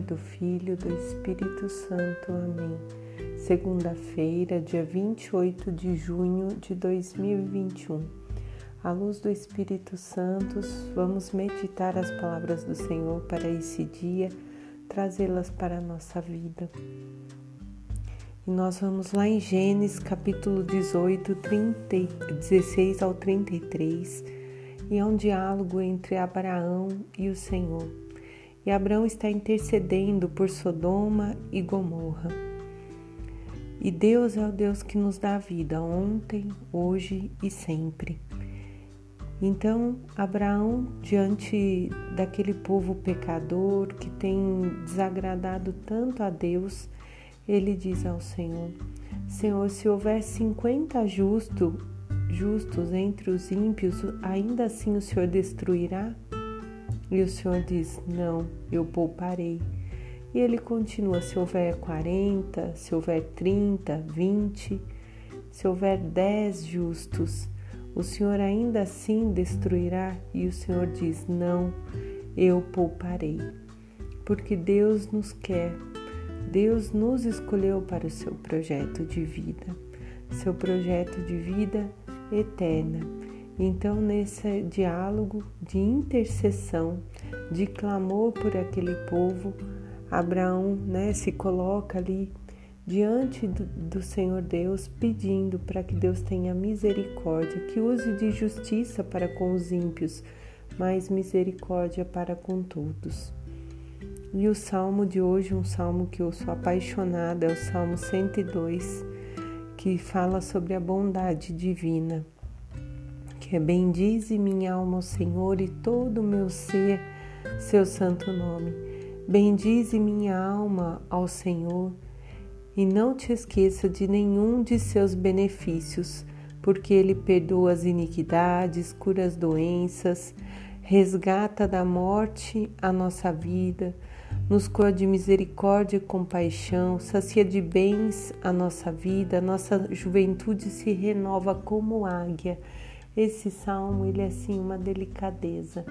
Do Filho e do Espírito Santo. Amém. Segunda-feira, dia 28 de junho de 2021. À luz do Espírito Santo, vamos meditar as palavras do Senhor para esse dia, trazê-las para a nossa vida. E nós vamos lá em Gênesis capítulo 18, 30, 16 ao 33, e é um diálogo entre Abraão e o Senhor e Abraão está intercedendo por Sodoma e Gomorra. E Deus é o Deus que nos dá a vida ontem, hoje e sempre. Então, Abraão, diante daquele povo pecador que tem desagradado tanto a Deus, ele diz ao Senhor: Senhor, se houver 50 justo, justos entre os ímpios, ainda assim o Senhor destruirá? E o Senhor diz: Não, eu pouparei. E ele continua: se houver 40, se houver 30, 20, se houver 10 justos, o Senhor ainda assim destruirá? E o Senhor diz: Não, eu pouparei. Porque Deus nos quer, Deus nos escolheu para o seu projeto de vida, seu projeto de vida eterna. Então, nesse diálogo de intercessão, de clamor por aquele povo, Abraão né, se coloca ali diante do, do Senhor Deus, pedindo para que Deus tenha misericórdia, que use de justiça para com os ímpios, mas misericórdia para com todos. E o salmo de hoje, um salmo que eu sou apaixonada, é o Salmo 102, que fala sobre a bondade divina bendize minha alma ao Senhor e todo o meu ser, seu santo nome. Bendize minha alma ao Senhor e não te esqueça de nenhum de seus benefícios, porque ele perdoa as iniquidades, cura as doenças, resgata da morte a nossa vida, nos cura de misericórdia e compaixão, sacia de bens a nossa vida, nossa juventude se renova como águia esse salmo ele é assim uma delicadeza,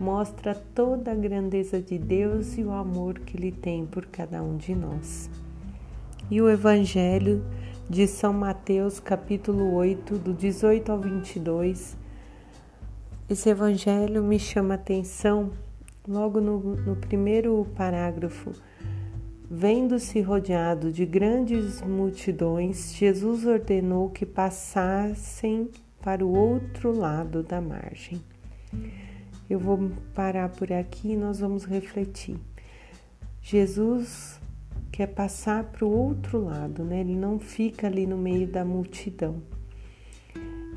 mostra toda a grandeza de Deus e o amor que ele tem por cada um de nós. E o evangelho de São Mateus, capítulo 8, do 18 ao 22. Esse evangelho me chama a atenção logo no, no primeiro parágrafo. Vendo-se rodeado de grandes multidões, Jesus ordenou que passassem para o outro lado da margem. Eu vou parar por aqui e nós vamos refletir. Jesus quer passar para o outro lado, né? Ele não fica ali no meio da multidão.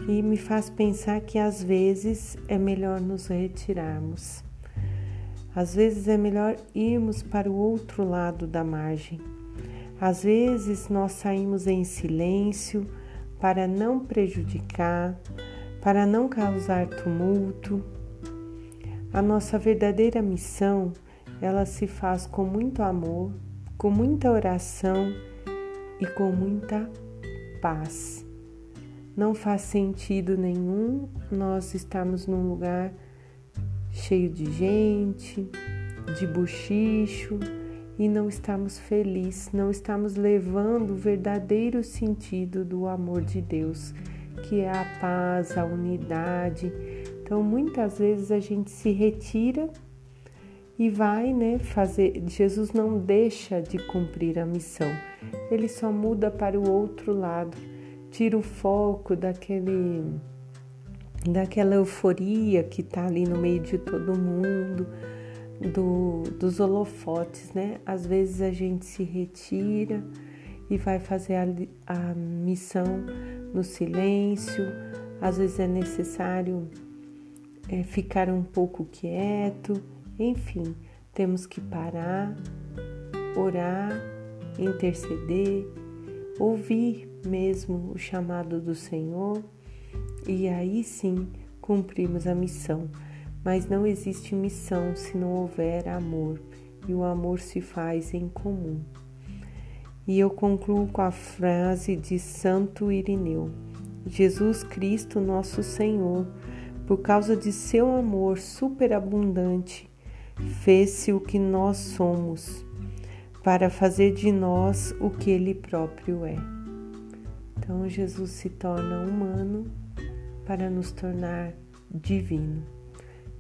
E me faz pensar que às vezes é melhor nos retirarmos. Às vezes é melhor irmos para o outro lado da margem. Às vezes nós saímos em silêncio, para não prejudicar, para não causar tumulto. A nossa verdadeira missão, ela se faz com muito amor, com muita oração e com muita paz. Não faz sentido nenhum nós estarmos num lugar cheio de gente, de buchicho, e não estamos felizes, não estamos levando o verdadeiro sentido do amor de Deus, que é a paz, a unidade. Então, muitas vezes a gente se retira e vai, né, fazer. Jesus não deixa de cumprir a missão. Ele só muda para o outro lado, tira o foco daquele daquela euforia que está ali no meio de todo mundo do, dos holofotes, né? Às vezes a gente se retira e vai fazer a, a missão no silêncio, às vezes é necessário é, ficar um pouco quieto, enfim, temos que parar, orar, interceder, ouvir mesmo o chamado do Senhor e aí sim cumprimos a missão. Mas não existe missão se não houver amor, e o amor se faz em comum. E eu concluo com a frase de Santo Irineu: Jesus Cristo, nosso Senhor, por causa de seu amor superabundante, fez-se o que nós somos, para fazer de nós o que Ele próprio é. Então, Jesus se torna humano para nos tornar divino.